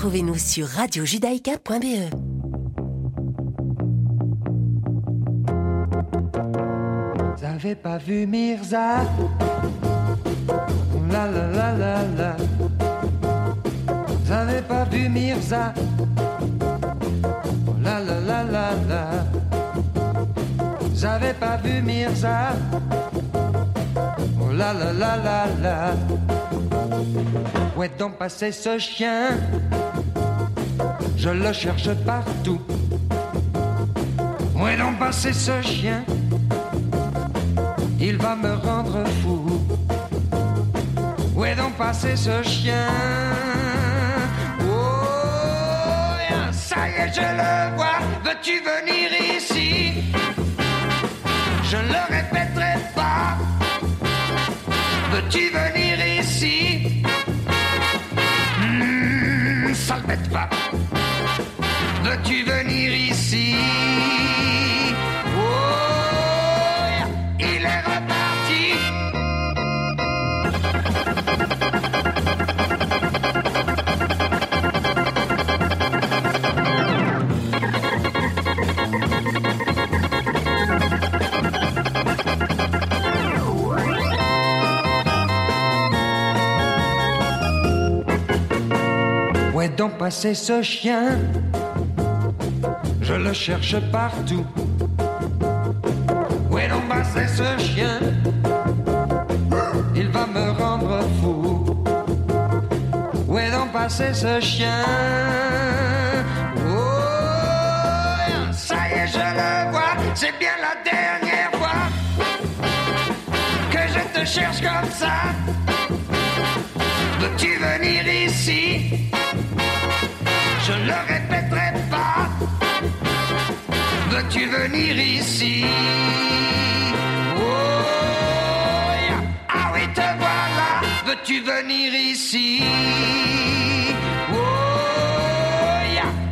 Retrouvez-nous sur radiojudaïka.be. Avez pas vu Mirza? La la la avez pas vu Mirza? La la la la la. Avez pas vu Mirza? Oh la la la la. Où est donc passé ce chien? Je le cherche partout. Où est donc passé ce chien? Il va me rendre fou. Où est donc passé ce chien? Oh, ça y est, je le vois. Veux-tu venir ici? Je ne le répéterai pas. Veux-tu venir ici? Hmm, Sale bête va. Veux-tu venir ici? Oh, il est reparti. Est donc passé ce chien le cherche partout. Où est donc passé ce chien? Il va me rendre fou. Où est donc passé ce chien? Oh, ça y est, je le vois. C'est bien la dernière fois que je te cherche comme ça. Veux-tu venir ici? Je le répéterai. Veux-tu venir ici? Oh. Ah oui, te voilà. Veux-tu venir ici? Oh.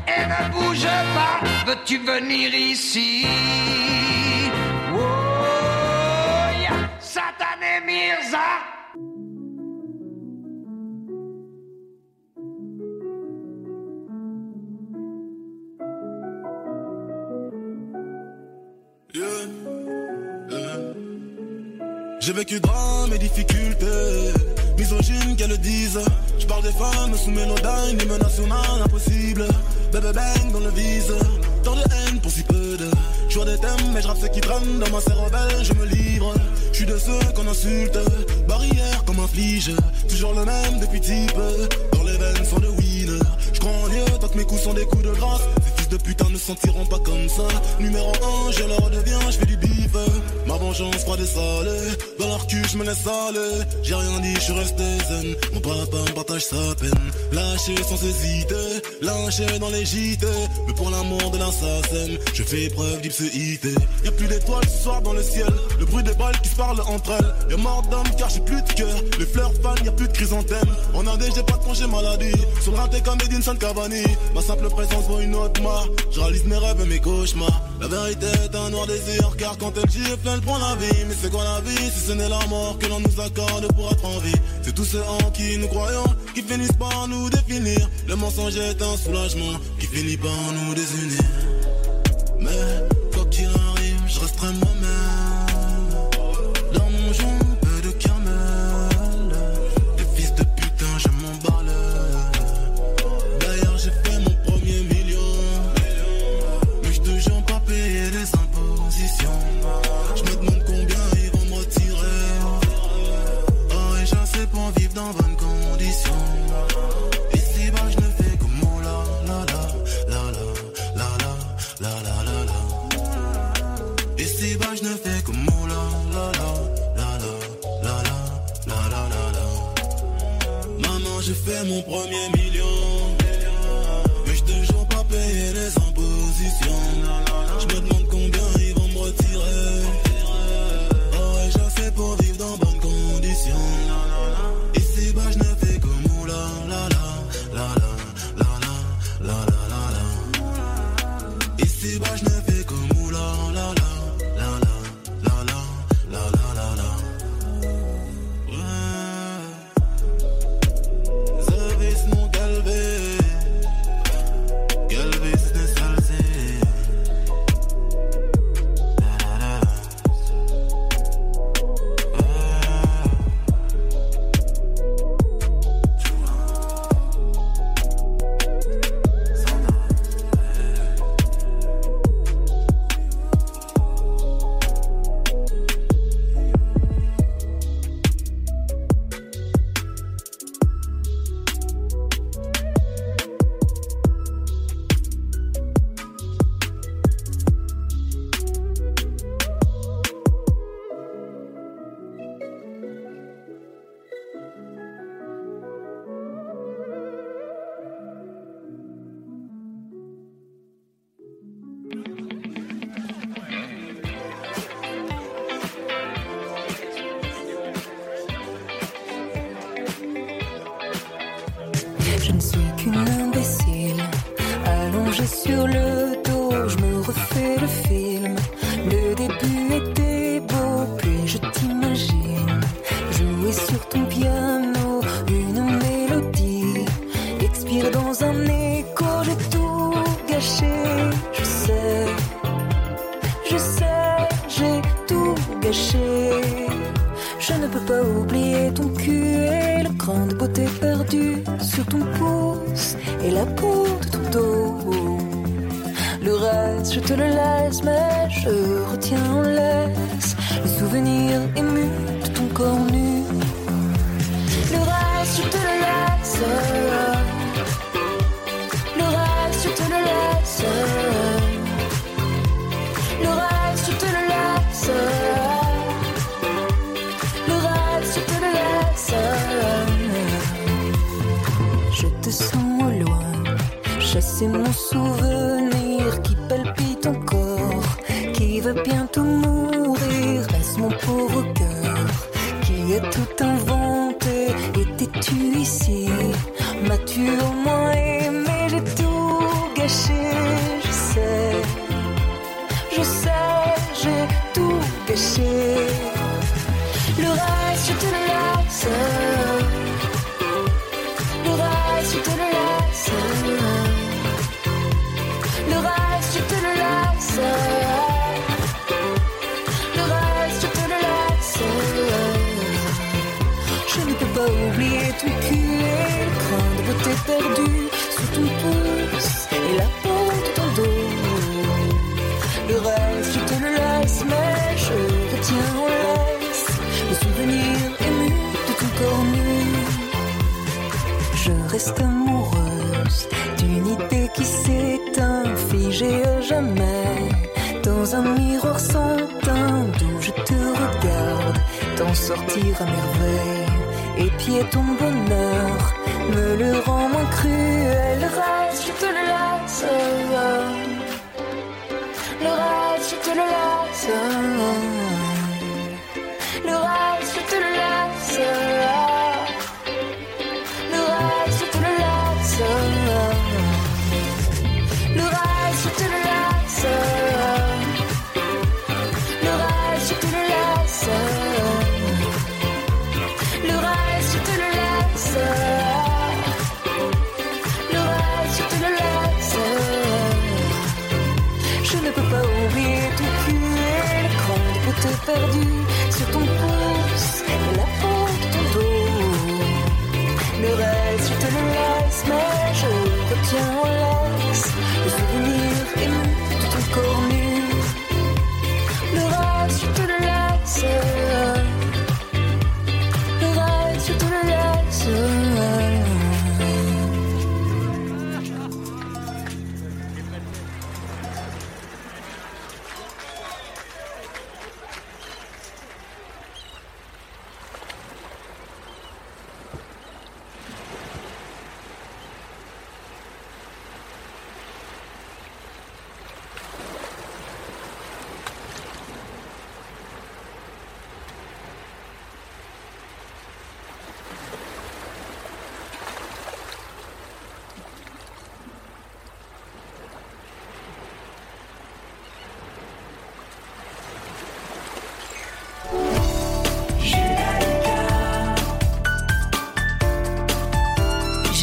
Et ne bouge pas. Veux-tu venir ici? Oh, yeah. Satané Mirza. J'ai vécu drame et difficultés, misogyne qu'elles le disent. Je parle des femmes sous mélodyne, hymne national impossible. Bébé bang dans le vise, tant de haine pour si peu de. Je des thèmes, mais je rappe ce qui traîne dans ma cervelle, je me livre. Je suis de ceux qu'on insulte, barrière comme un flige. Toujours le même depuis type, dans les veines sont de winner. Je crois en Dieu tant que mes coups sont des coups de grâce. Fils de putain ne sentiront pas comme ça. Numéro 1, je leur deviens, je fais du bif. Ma vengeance froide et salée. Dans leur cul, je me laisse aller. J'ai rien dit, je resté zen. Mon papa me partage sa peine. Lâché sans hésiter, lynché dans les JT. Mais pour l'amour de l'assassin, je fais preuve d'ipséité. Y'a plus d'étoiles ce soir dans le ciel. Le bruit des balles qui se parlent entre elles. Y'a mort d'homme car j'ai plus de cœur. Les fleurs fanent, y'a plus de chrysanthème. En Inde, j'ai pas de congé maladie. Sur le raté comme Edinson Cavani. Ma simple présence vaut une autre Je réalise mes rêves et mes cauchemars. La vérité est un noir désir car quand elle gifle, elle prend la vie. Mais c'est quoi la vie si ce n'est la mort que l'on nous accorde pour être en vie? C'est tous ceux en qui nous croyons qui finissent par nous définir. Le mensonge est un soulagement qui finit par nous désunir. Mais quoi qu'il arrive, je resterai moi-même. mon premier ministre. un miroir sans teint d'où je te regarde t'en sortir à merveille. Et puis ton bonheur me le rend moins cruel. Le reste je te le laisse. Le reste je te le laisse.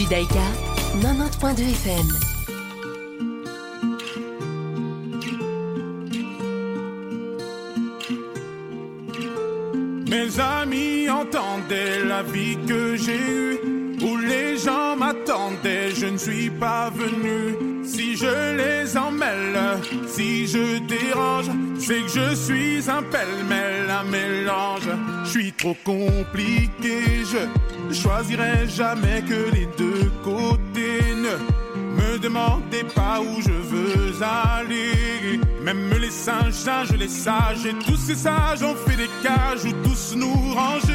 90.2 FM. Mes amis entendaient la vie que j'ai eue, où les gens m'attendaient, je ne suis pas venu. Si je les emmêle, si je dérange, c'est que je suis un pêle-mêle, un mélange. Je suis trop compliqué, je choisirai jamais que les deux. singes, les sages et tous ces sages ont fait des cages où tous nous rangeons.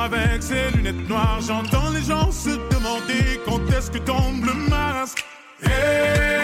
avec ses lunettes noires. J'entends les gens se demander quand est-ce que tombe le masque. Eh,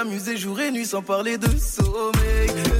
S'amuser jour et nuit sans parler de sommeil.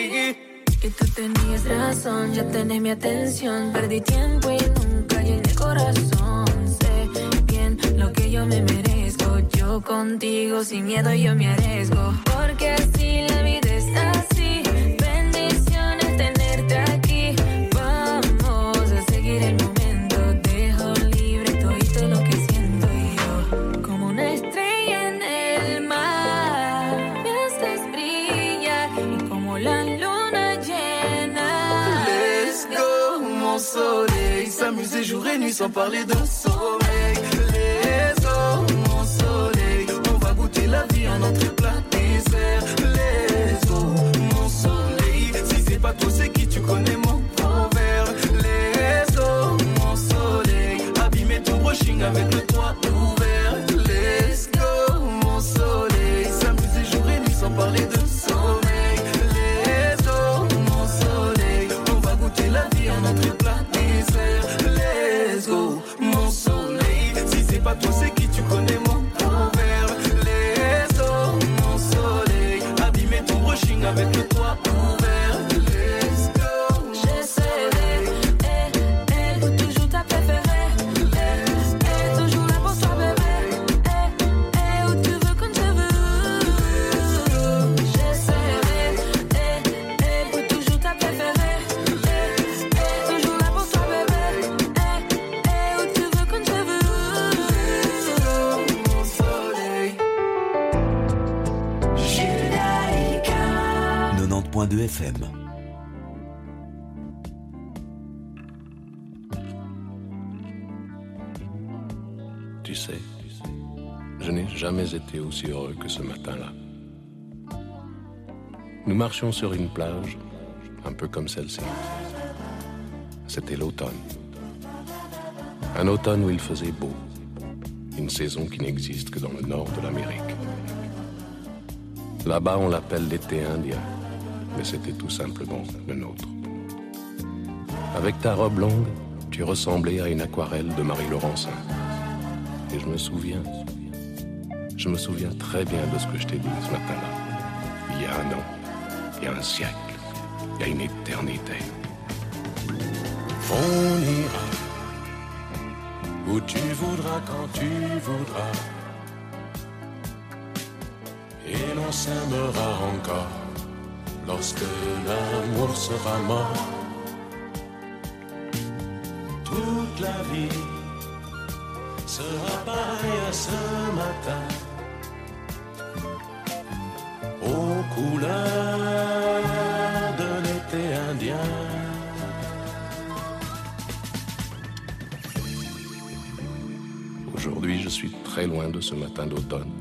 Y tú tenías razón, ya tenés mi atención. Perdí tiempo y nunca llené corazón. Sé bien lo que yo me merezco. Yo contigo sin miedo yo me arriesgo. Porque así la vida es así. S'amuser jour et nuit sans parler de sommeil. Let's go, mon soleil. On va goûter la vie en entrée plat dessert. Let's go, mon soleil. Si c'est pas toi, c'est qui tu connais mon proverbe. Let's go, mon soleil. Abîmer ton brushing avec le toit Sur une plage, un peu comme celle-ci. C'était l'automne. Un automne où il faisait beau. Une saison qui n'existe que dans le nord de l'Amérique. Là-bas, on l'appelle l'été indien, mais c'était tout simplement le nôtre. Avec ta robe longue, tu ressemblais à une aquarelle de Marie Laurencin. Et je me souviens, je me souviens très bien de ce que je t'ai dit ce matin-là. Il y a un an, il y a un siècle, il y a une éternité. On ira où tu voudras quand tu voudras. Et l'on s'aimera encore lorsque l'amour sera mort. Toute la vie sera pareille à ce matin. Très loin de ce matin d'automne,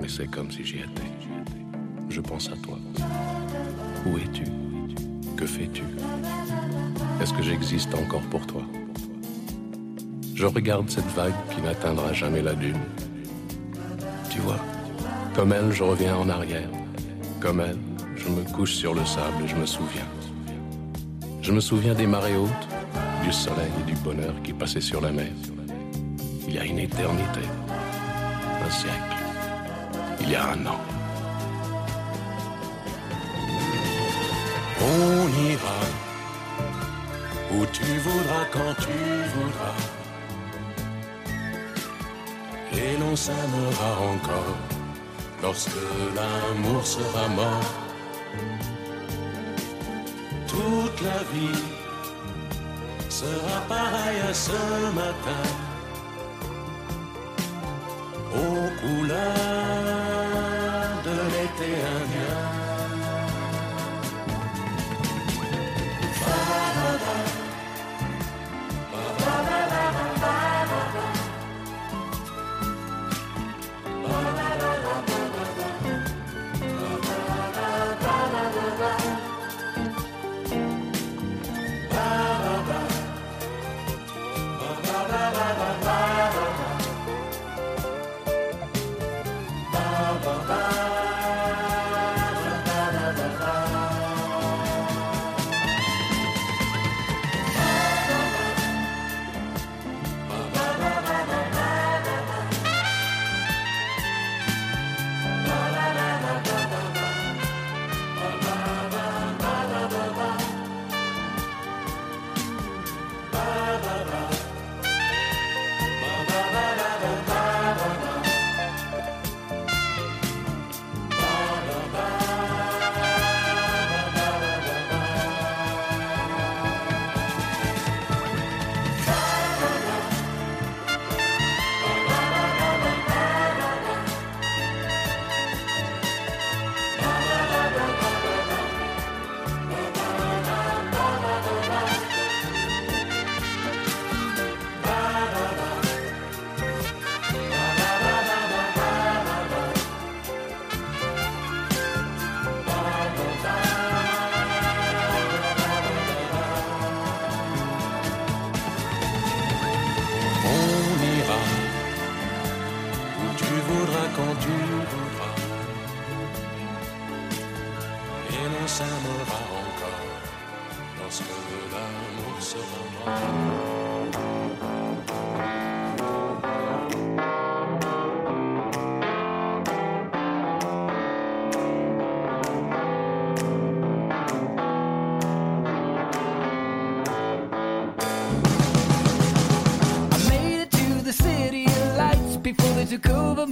mais c'est comme si j'y étais. Je pense à toi. Où es-tu? Que fais-tu? Est-ce que j'existe encore pour toi? Je regarde cette vague qui n'atteindra jamais la dune. Tu vois, comme elle, je reviens en arrière. Comme elle, je me couche sur le sable et je me souviens. Je me souviens des marées hautes, du soleil et du bonheur qui passaient sur la mer. Il y a une éternité, il y a un an. On ira où tu voudras quand tu voudras. Et l'on s'aimera encore lorsque l'amour sera mort. Toute la vie sera pareille à ce matin to go, but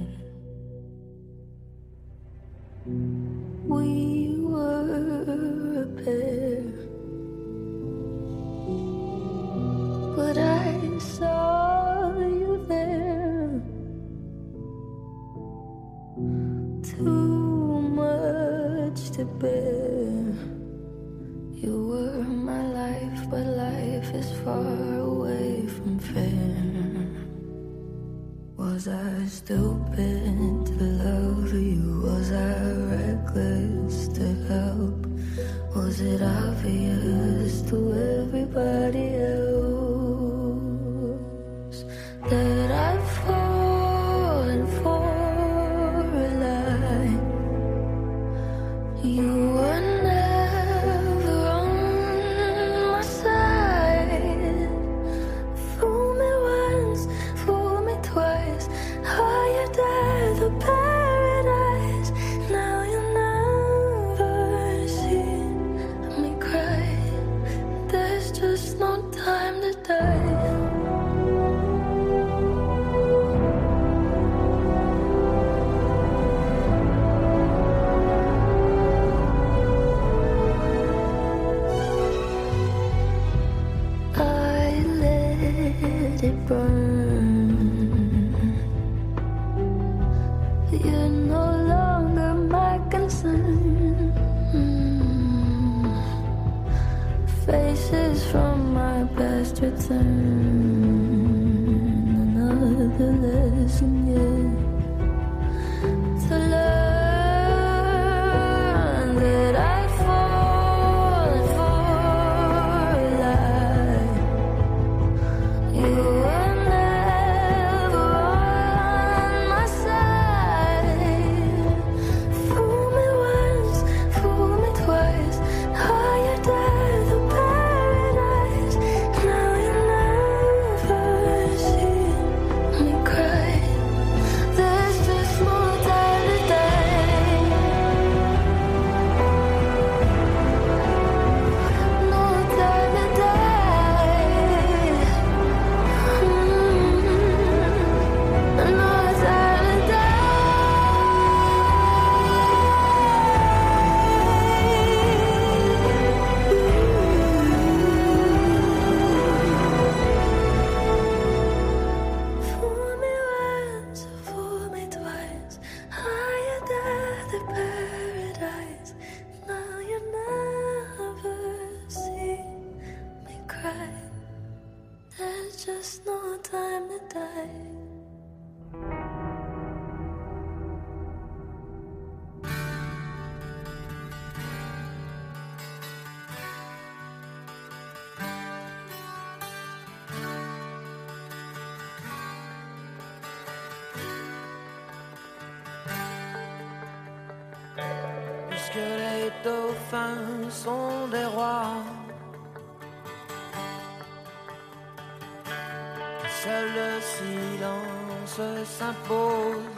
dauphins sont des rois. Seul le silence s'impose.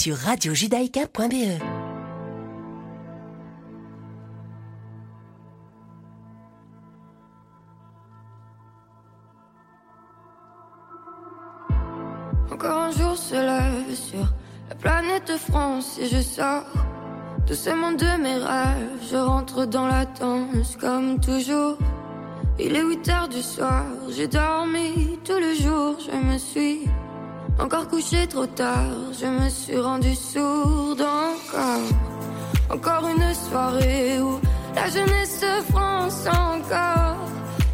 sur radiojudaïka.be. Encore un jour se lève sur la planète France et je sors tout ce de mes rêves. Je rentre dans la danse comme toujours. Il est 8 heures du soir, j'ai dormi tout le jour, je me suis encore couché trop tard, je me suis rendu sourde encore. Encore une soirée où la jeunesse de France encore.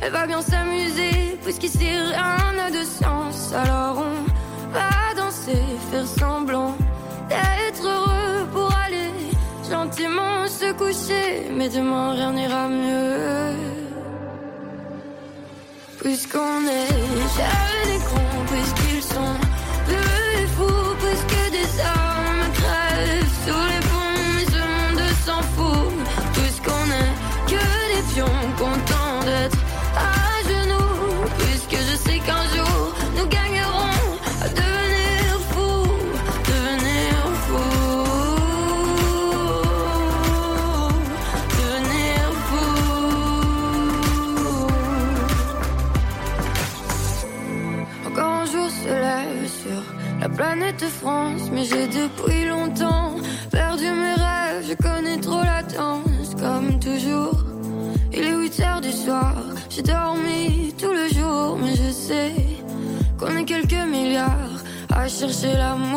Elle va bien s'amuser, puisqu'ici rien n'a de sens. Alors on va danser, faire semblant d'être heureux pour aller gentiment se coucher. Mais demain rien n'ira mieux. Puisqu'on est jeunes et cons, puisqu'ils sont confusión con tu c'est l'amour.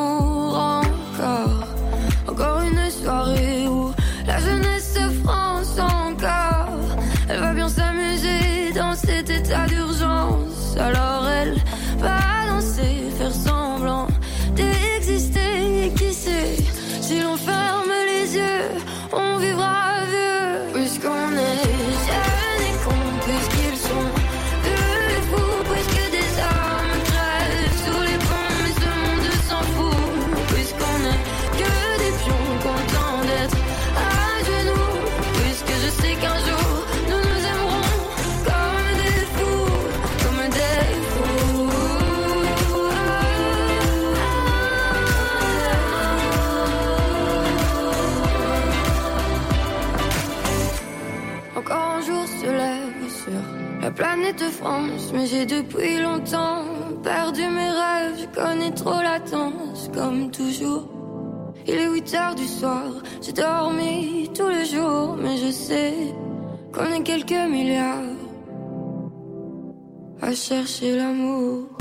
mais j'ai depuis longtemps perdu mes rêves. Je connais trop l'attente, comme toujours. Il est 8 heures du soir, j'ai dormi tout le jour, mais je sais qu'on est quelques milliards à chercher l'amour.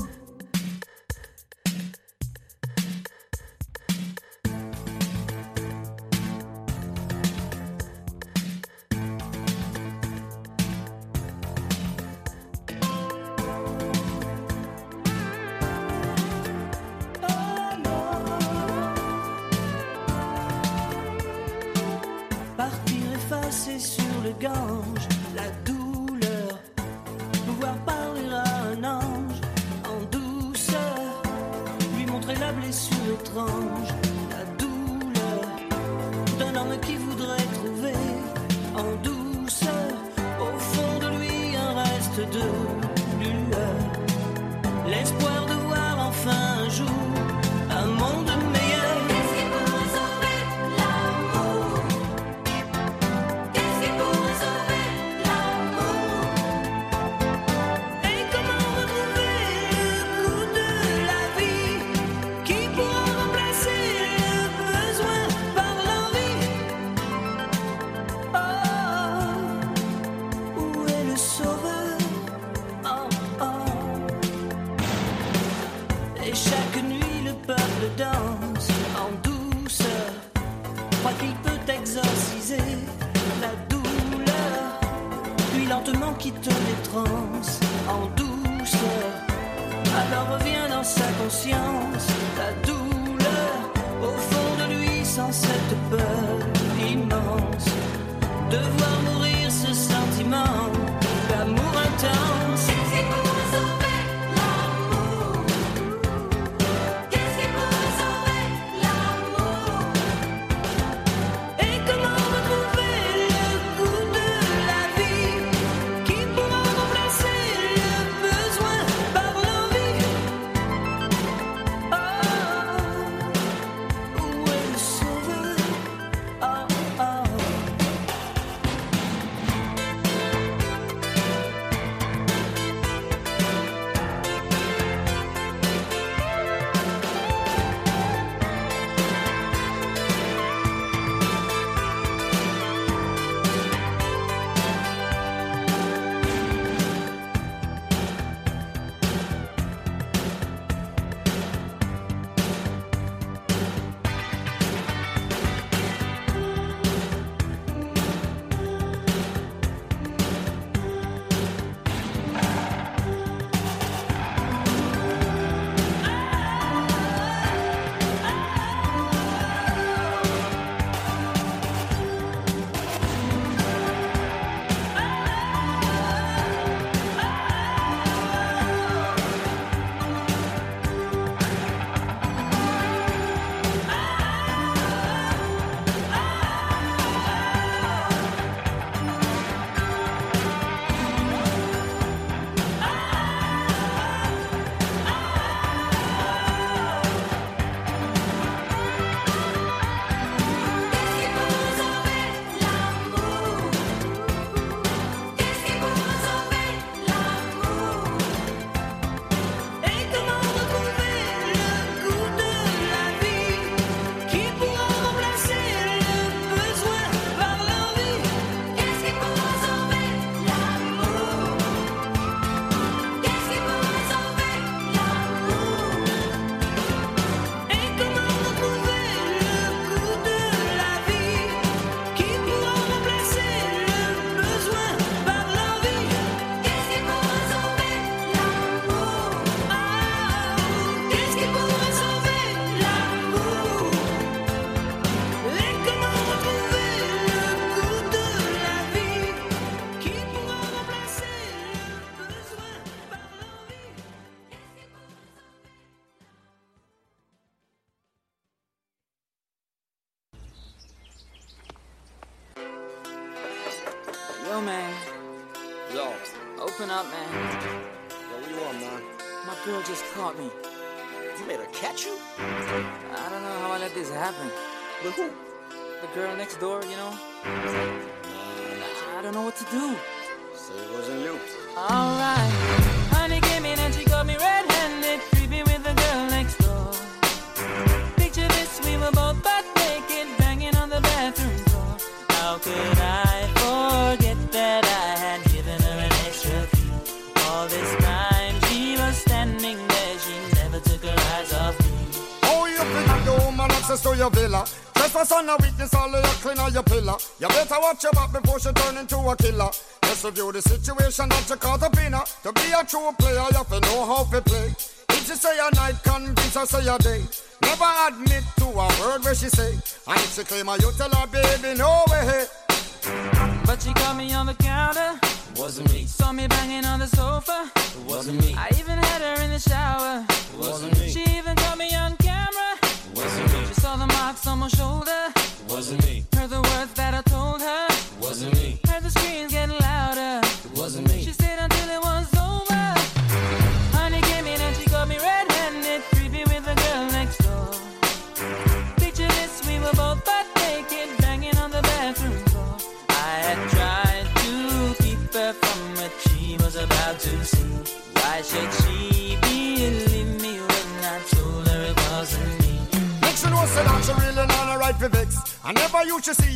view the situation that you caught up in. To be a true player, you have to know how to play. If she say a night, convince her say a day. Never admit to a word where she say. I if to claim her, you tell her, baby,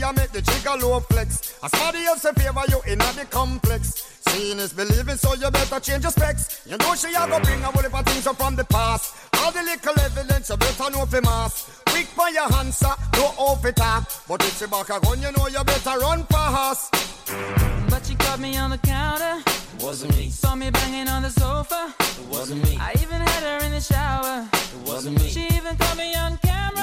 I make the gigolo flex. As somebody else in favor, you in the complex. Seeing is believing, so you better change your specs. You know she a go bring a whole heap of things up from the past. All the little evidence you better know for mass. Quick for your answer, no off it up. But if she back a gun, you know you better run fast. But she caught me on the counter. It wasn't me. Saw me banging on the sofa. It wasn't me. I even had her in the shower. It wasn't me. She even caught me on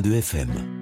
de FM.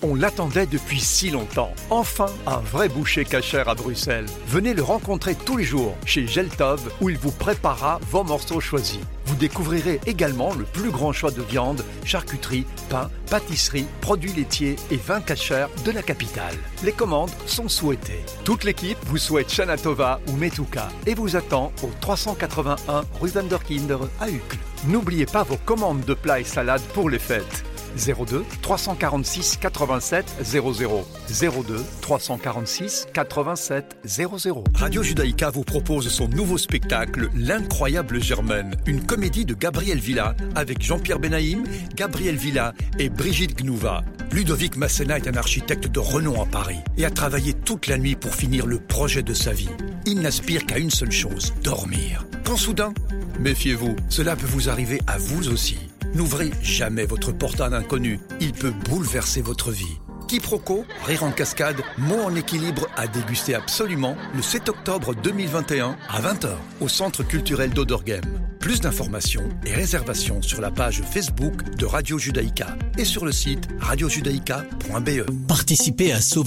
On l'attendait depuis si longtemps. Enfin, un vrai boucher cachère à Bruxelles. Venez le rencontrer tous les jours chez Geltov où il vous préparera vos morceaux choisis. Vous découvrirez également le plus grand choix de viande, charcuterie, pain, pâtisserie, produits laitiers et vins cachères de la capitale. Les commandes sont souhaitées. Toute l'équipe vous souhaite Shana Tova ou Metuka et vous attend au 381 rue Vanderkinder à Uccle. N'oubliez pas vos commandes de plats et salades pour les fêtes. 02 346 87 00 02 346 87 00 Radio Judaïka vous propose son nouveau spectacle L'incroyable Germaine, une comédie de Gabriel Villa avec Jean-Pierre Benaïm, Gabriel Villa et Brigitte Gnouva. Ludovic Masséna est un architecte de renom à Paris et a travaillé toute la nuit pour finir le projet de sa vie. Il n'aspire qu'à une seule chose, dormir. Quand soudain, méfiez-vous, cela peut vous arriver à vous aussi. N'ouvrez jamais votre portail inconnu, il peut bouleverser votre vie. Quiproquo, rire en cascade, mots en équilibre à déguster absolument le 7 octobre 2021 à 20h au Centre culturel d'Odorgem. Plus d'informations et réservations sur la page Facebook de Radio Judaïka et sur le site radiojudaïka.be. Participez à sauver